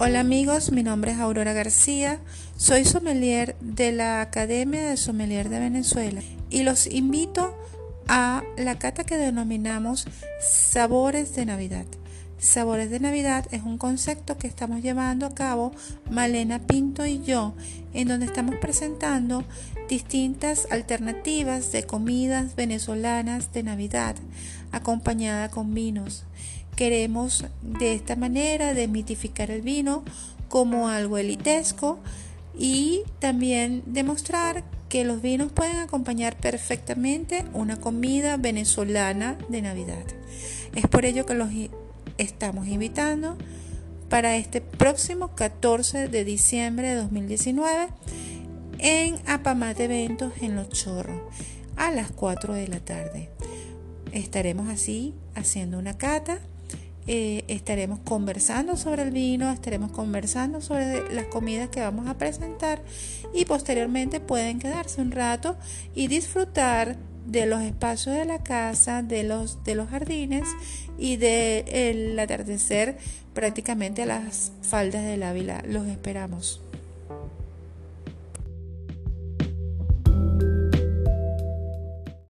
Hola amigos, mi nombre es Aurora García, soy sommelier de la Academia de Sommelier de Venezuela y los invito a la cata que denominamos Sabores de Navidad. Sabores de Navidad es un concepto que estamos llevando a cabo Malena Pinto y yo, en donde estamos presentando distintas alternativas de comidas venezolanas de Navidad, acompañada con vinos. Queremos de esta manera demitificar el vino como algo elitesco y también demostrar que los vinos pueden acompañar perfectamente una comida venezolana de Navidad. Es por ello que los estamos invitando para este próximo 14 de diciembre de 2019 en Apamate Eventos en Los Chorros a las 4 de la tarde. Estaremos así haciendo una cata eh, estaremos conversando sobre el vino, estaremos conversando sobre las comidas que vamos a presentar y posteriormente pueden quedarse un rato y disfrutar de los espacios de la casa, de los, de los jardines y del atardecer prácticamente a las faldas del Ávila. Los esperamos.